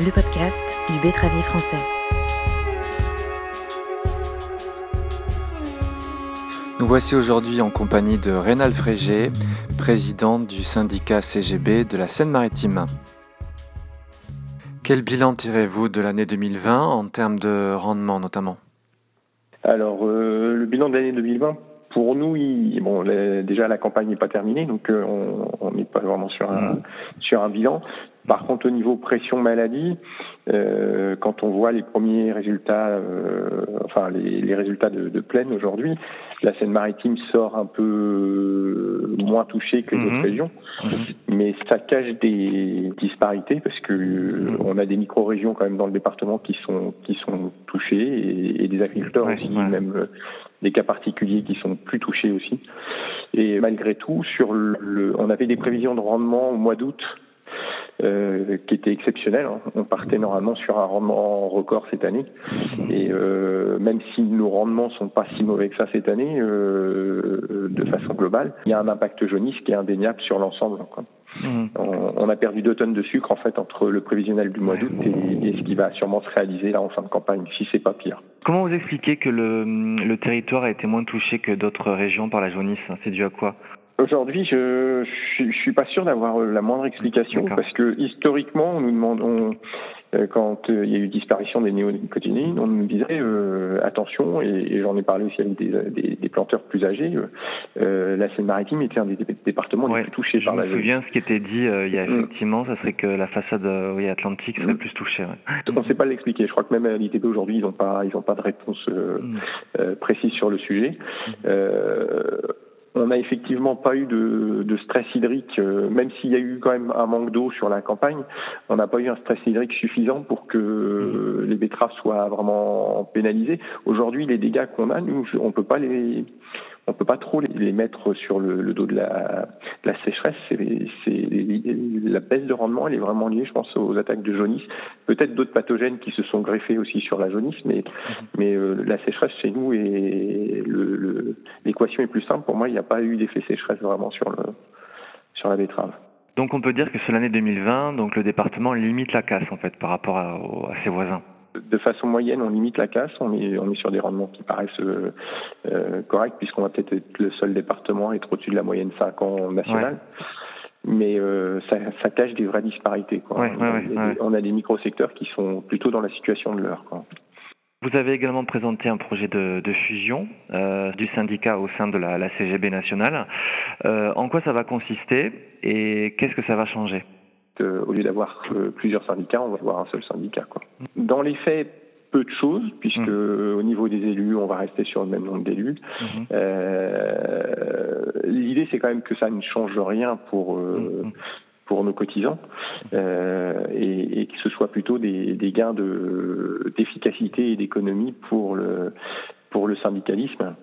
le podcast du betteravier français. Nous voici aujourd'hui en compagnie de Rénal Frégé, présidente du syndicat CGB de la Seine-Maritime. Quel bilan tirez-vous de l'année 2020 en termes de rendement notamment? Alors, euh, le bilan de l'année 2020, pour nous, bon, déjà la campagne n'est pas terminée, donc euh, on n'est pas vraiment sur un, mmh. sur un bilan. Par contre, au niveau pression maladie, euh, quand on voit les premiers résultats, euh, enfin les, les, résultats de, de plaine aujourd'hui, la Seine-Maritime sort un peu moins touchée que les autres mhm. régions, mhm. mais ça cache des disparités parce que euh, on a des micro-régions quand même dans le département qui sont qui sont touchées et, et des agriculteurs aussi, même euh, des cas particuliers qui sont plus touchés aussi. Et malgré tout, sur le, on avait des prévisions de rendement au mois d'août euh, qui était exceptionnel. Hein. On partait normalement sur un rendement record cette année. Et euh, même si nos rendements sont pas si mauvais que ça cette année, euh, de façon globale, il y a un impact jaunisse qui est indéniable sur l'ensemble. Mmh. On, a perdu deux tonnes de sucre en fait entre le prévisionnel du mois d'août et, ce qui va sûrement se réaliser là en fin de campagne, si c'est pas pire. Comment vous expliquez que le, le territoire a été moins touché que d'autres régions par la jaunisse? C'est dû à quoi? Aujourd'hui, je, je, suis pas sûr d'avoir la moindre explication parce que historiquement, on nous demande, euh, quand euh, il y a eu disparition des néonicotinoïdes, on nous disait euh, attention, et, j'en ai parlé aussi avec des, des, planteurs plus âgés, la Seine-Maritime était un des départements les plus touchés par la Je me souviens ce qui était dit il y a mm. effectivement, ça serait que la façade oui, atlantique serait mm. plus touchée. On ne sait pas l'expliquer. Je crois que même à l'ITP aujourd'hui, ils n'ont pas, ils ont pas de réponse mm. précise sur le sujet on n'a effectivement pas eu de, de stress hydrique, euh, même s'il y a eu quand même un manque d'eau sur la campagne, on n'a pas eu un stress hydrique suffisant pour que mmh. les betteraves soient vraiment pénalisées. Aujourd'hui, les dégâts qu'on a, nous, on peut pas les on peut pas trop les mettre sur le, dos de la, la sécheresse. C'est la baisse de rendement, elle est vraiment liée, je pense, aux attaques de jaunisse. Peut-être d'autres pathogènes qui se sont greffés aussi sur la jaunisse, mais, mhm. mais euh, la sécheresse chez nous et l'équation est plus simple. Pour moi, il n'y a pas eu d'effet sécheresse vraiment sur le sur la betterave. Donc on peut dire que sur l'année 2020, donc le département limite la casse en fait par rapport à ses voisins de façon moyenne, on limite la casse. On est, on est sur des rendements qui paraissent euh, euh corrects, puisqu'on va peut-être être le seul département à être au-dessus de la moyenne 5 ans nationale. Mais euh, ça, ça, cache des vraies disparités. Quoi. on, a des, micro-secteurs qui sont plutôt dans la situation de l'heure. Vous avez également présenté un projet de, de fusion euh, du syndicat au sein de la, la CGB nationale. Euh, en quoi ça va consister et qu'est-ce que ça va changer? Au lieu d'avoir plusieurs syndicats, on va avoir un seul syndicat. Quoi. Dans les faits, peu de choses, puisque mmh. au niveau des élus, on va rester sur le même nombre d'élus. Mmh. Euh, L'idée, c'est quand même que ça ne change rien pour euh, mmh. pour nos cotisants euh, et, et, que ce soit plutôt des, des gains de d'efficacité et d'économie pour le pour le syndicalisme,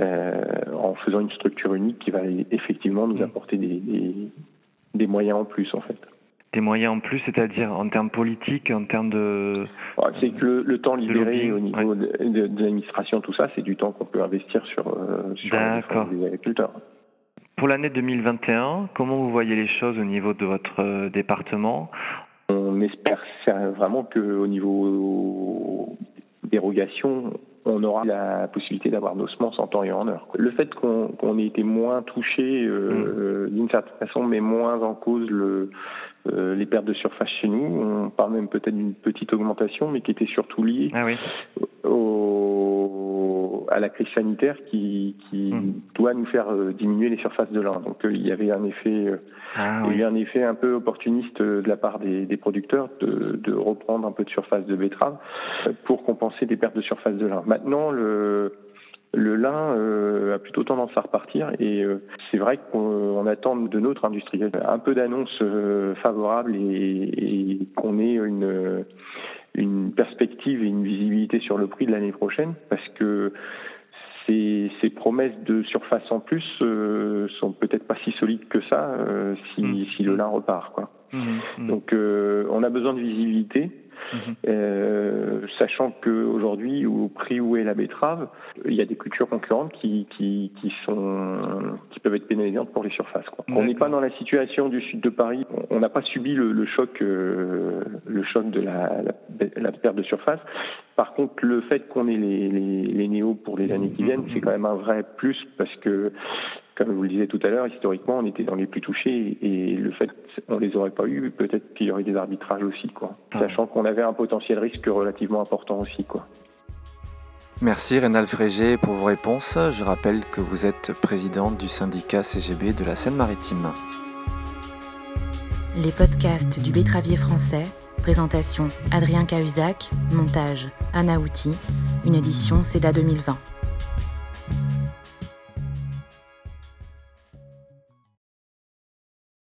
en faisant une structure unique qui va effectivement nous apporter des, des, des moyens en plus en fait des moyens en plus, c'est-à-dire en termes politiques, en termes de... C'est que le, temps libéré au niveau de, l'administration, tout ça, c'est du temps qu'on peut investir sur, euh, sur, les agriculteurs. Pour l'année 2021, comment vous voyez les choses au niveau de votre euh, département? On espère vraiment qu'au niveau dérogation, on aura la possibilité d'avoir nos semences en temps et en heure. Le fait qu'on ait été moins touché euh, mm. d'une certaine façon, mais moins en cause le, euh, les pertes de surface chez nous. On parle même peut-être d'une petite augmentation, mais qui était surtout liée ah au, à la crise sanitaire qui, qui hmm. doit nous faire euh, diminuer les surfaces de lin. Donc euh, il y avait un effet, ah il y a un effet un peu opportuniste de la part des, des producteurs de, de, reprendre un peu de surface de betterave pour compenser des pertes de surface de lin. Maintenant, le le lin euh, a plutôt tendance à repartir et euh, c'est vrai qu'on attend de notre industriel un peu d'annonces euh, favorables et, qu'on ait une, une perspective et une visibilité sur le prix de l'année prochaine parce que ces, ces, promesses de surface en plus sont peut-être pas si solides que ça si, mmh. si, le lin repart quoi. Mmh, mmh. Donc on a besoin de visibilité. Euh, sachant qu'aujourd'hui, au prix où est la betterave, il y a des cultures concurrentes qui, qui, qui sont, qui peuvent être pénalisantes pour les surfaces. Quoi. On n'est pas dans la situation du sud de Paris. On n'a pas subi le, le choc, euh, le choc de la, la, la, perte de surface. Par contre, le fait qu'on ait les, les, les néos pour les années qui viennent, c'est quand même un vrai plus parce que comme je vous le disais tout à l'heure, historiquement, on était dans les plus touchés et le fait qu'on les aurait pas eu, peut-être qu'il y aurait des arbitrages aussi, quoi. Ah. Sachant qu'on avait un potentiel risque relativement important aussi, quoi. Merci Rénal Frégé pour vos réponses. Je rappelle que vous êtes présidente du syndicat CGB de la Seine-Maritime. Les podcasts du Bétravier français, présentation Adrien Cahuzac, montage Anna Outi, une édition CEDA 2020.